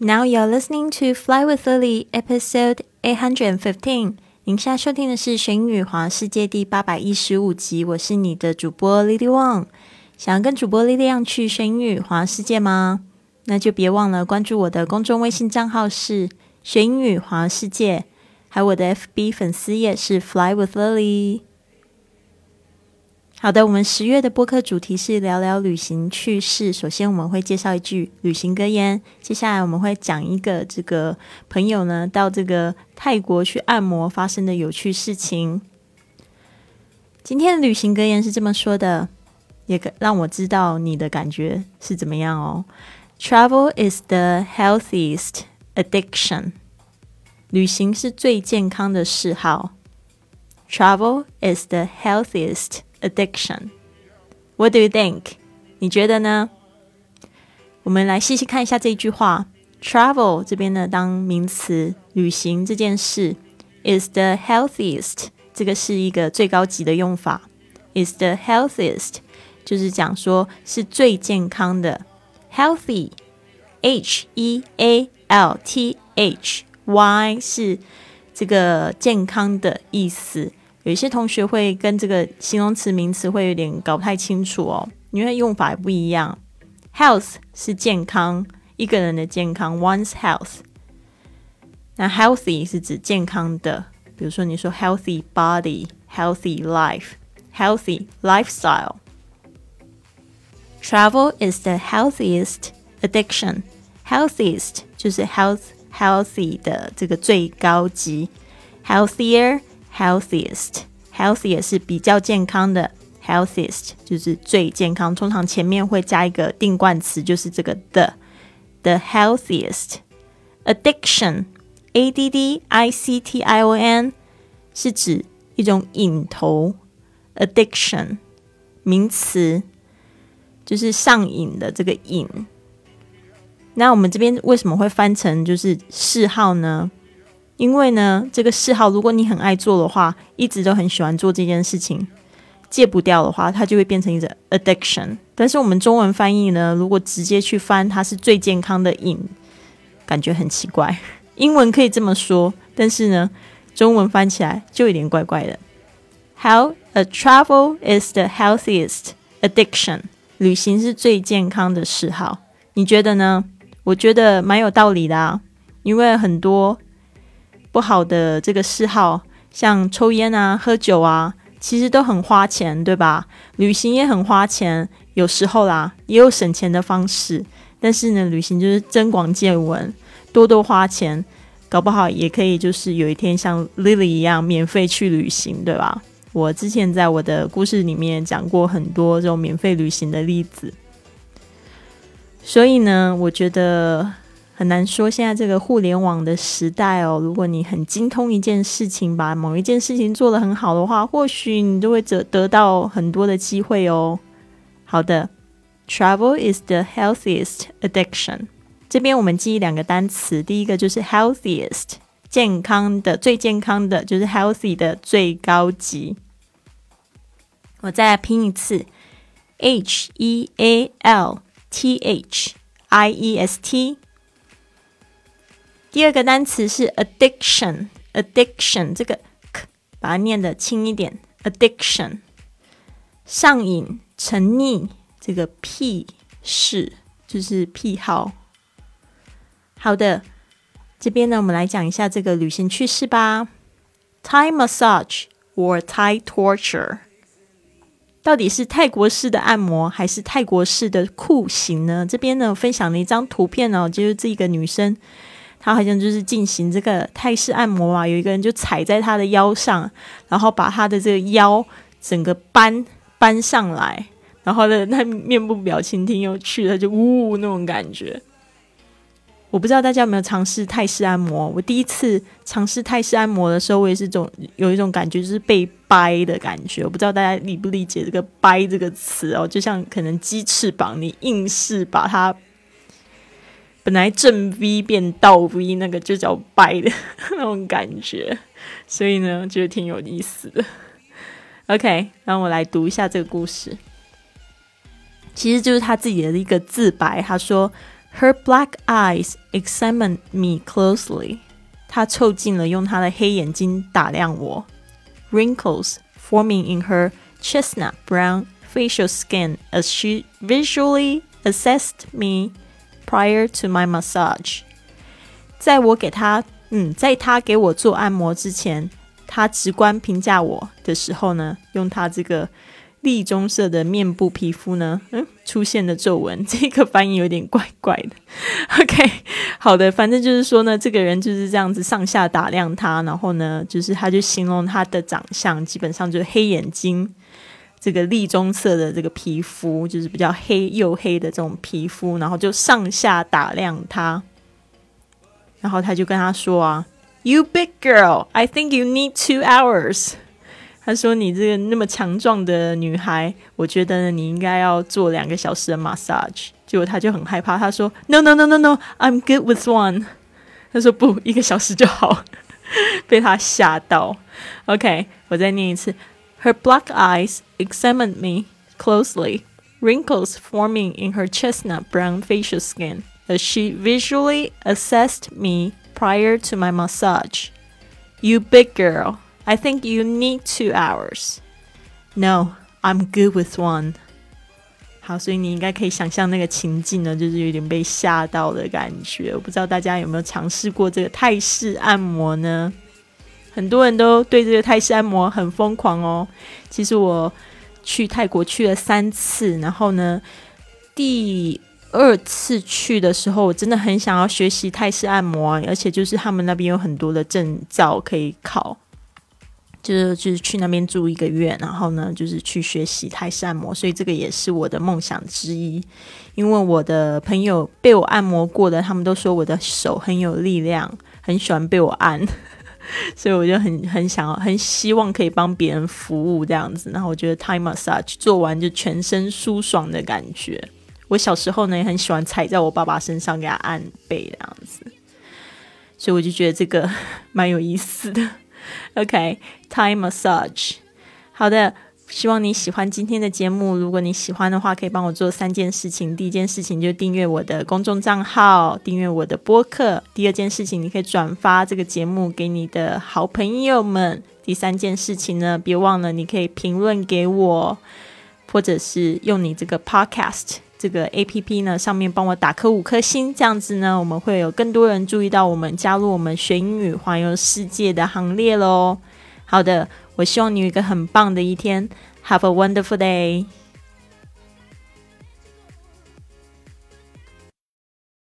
Now you're listening to Fly with Lily, episode eight hundred and fifteen. 您现在收听的是《玄宇华世界》第八百一十五集。我是你的主播 Lily Wang。想要跟主播 Lily Wang 去玄宇华世界吗？那就别忘了关注我的公众微信账号是“玄宇华世界”，还有我的 FB 粉丝页是 “Fly with Lily”。好的，我们十月的播客主题是聊聊旅行趣事。首先，我们会介绍一句旅行格言。接下来，我们会讲一个这个朋友呢到这个泰国去按摩发生的有趣事情。今天的旅行格言是这么说的，也让我知道你的感觉是怎么样哦。Travel is the healthiest addiction。旅行是最健康的嗜好。Travel is the healthiest。Addiction. What do you think? 你觉得呢？我们来细细看一下这一句话。Travel 这边呢，当名词，旅行这件事，is the healthiest。这个是一个最高级的用法。is the healthiest，就是讲说是最健康的。Healthy，H E A L T H Y 是这个健康的意思。有一些同学会跟这个形容词、名词会有点搞不太清楚哦，因为用法不一样。Health 是健康，一个人的健康，one's health。那 healthy 是指健康的，比如说你说 healthy body、healthy life、healthy lifestyle。Travel is the healthiest addiction. Healthiest 就是 health healthy 的这个最高级，healthier。Healthiest healthy 也是比较健康的，healthiest 就是最健康。通常前面会加一个定冠词，就是这个的 the healthiest addiction a d d i c t i o n 是指一种瘾头，addiction 名词就是上瘾的这个瘾。那我们这边为什么会翻成就是嗜好呢？因为呢，这个嗜好，如果你很爱做的话，一直都很喜欢做这件事情，戒不掉的话，它就会变成一个 addiction。但是我们中文翻译呢，如果直接去翻，它是最健康的瘾，感觉很奇怪。英文可以这么说，但是呢，中文翻起来就有点怪怪的。How a travel is the healthiest addiction？旅行是最健康的嗜好，你觉得呢？我觉得蛮有道理的啊，因为很多。不好的这个嗜好，像抽烟啊、喝酒啊，其实都很花钱，对吧？旅行也很花钱，有时候啦，也有省钱的方式。但是呢，旅行就是增广见闻，多多花钱，搞不好也可以就是有一天像 Lily 一样免费去旅行，对吧？我之前在我的故事里面讲过很多这种免费旅行的例子，所以呢，我觉得。很难说，现在这个互联网的时代哦，如果你很精通一件事情，把某一件事情做得很好的话，或许你就会得得到很多的机会哦。好的，Travel is the healthiest addiction。这边我们记忆两个单词，第一个就是 healthiest，健康的、最健康的，就是 healthy 的最高级。我再来拼一次，H E A L T H I E S T。第二个单词是 addiction，addiction 这个 k 把它念的轻一点，addiction 上瘾、沉溺，这个 p 是就是癖好。好的，这边呢，我们来讲一下这个旅行趣事吧。Thai massage or Thai torture，到底是泰国式的按摩还是泰国式的酷刑呢？这边呢，分享了一张图片哦，就是这个女生。他好像就是进行这个泰式按摩嘛，有一个人就踩在他的腰上，然后把他的这个腰整个搬搬上来，然后呢，他面部表情挺有趣的，就呜那种感觉。我不知道大家有没有尝试泰式按摩？我第一次尝试泰式按摩的时候，我也是种有一种感觉，就是被掰的感觉。我不知道大家理不理解这个“掰”这个词哦，就像可能鸡翅膀，你硬是把它。本来正 V 变倒 V，那个就叫掰的那种感觉，所以呢，觉得挺有意思的。OK，让我来读一下这个故事，其实就是他自己的一个自白。他说 Her black eyes examined me closely. 她凑近了，用她的黑眼睛打量我。Wrinkles forming in her chestnut brown facial skin as she visually assessed me prior to my massage. 在我给他，嗯，在他给我做按摩之前，他直观评价我的时候呢，用他这个栗棕色的面部皮肤呢，嗯，出现的皱纹，这个翻译有点怪怪的。OK，好的，反正就是说呢，这个人就是这样子上下打量他，然后呢，就是他就形容他的长相，基本上就是黑眼睛，这个栗棕色的这个皮肤，就是比较黑黝黑的这种皮肤，然后就上下打量他，然后他就跟他说啊，You big girl, I think you need two hours。他说：“你这个那么强壮的女孩，我觉得，你应该要做两个小时的 massage。”结果他就很害怕，他说：“No, no, no, no, no, I'm good with one。”他说：“不，一个小时就好。” 被他吓到。OK，我再念一次。Her black eyes examined me closely, wrinkles forming in her chestnut brown facial skin as she visually assessed me prior to my massage. You big girl. I think you need two hours. No, I'm good with one. 好，所以你应该可以想象那个情境呢，就是有点被吓到的感觉。我不知道大家有没有尝试过这个泰式按摩呢？ 很多人都对这个泰式按摩很疯狂哦。其实我去泰国去了三次，然后呢，第二次去的时候，我真的很想要学习泰式按摩，而且就是他们那边有很多的证照可以考。就是就是去那边住一个月，然后呢，就是去学习泰式按摩，所以这个也是我的梦想之一。因为我的朋友被我按摩过的，他们都说我的手很有力量，很喜欢被我按，所以我就很很想要，很希望可以帮别人服务这样子。然后我觉得 time massage 做完就全身舒爽的感觉。我小时候呢也很喜欢踩在我爸爸身上给他按背这样子，所以我就觉得这个 蛮有意思的。OK，time massage。好的，希望你喜欢今天的节目。如果你喜欢的话，可以帮我做三件事情。第一件事情就订阅我的公众账号，订阅我的播客。第二件事情，你可以转发这个节目给你的好朋友们。第三件事情呢，别忘了你可以评论给我，或者是用你这个 Podcast。这个 A P P 呢，上面帮我打颗五颗星，这样子呢，我们会有更多人注意到我们，加入我们学英语环游世界的行列喽。好的，我希望你有一个很棒的一天，Have a wonderful day。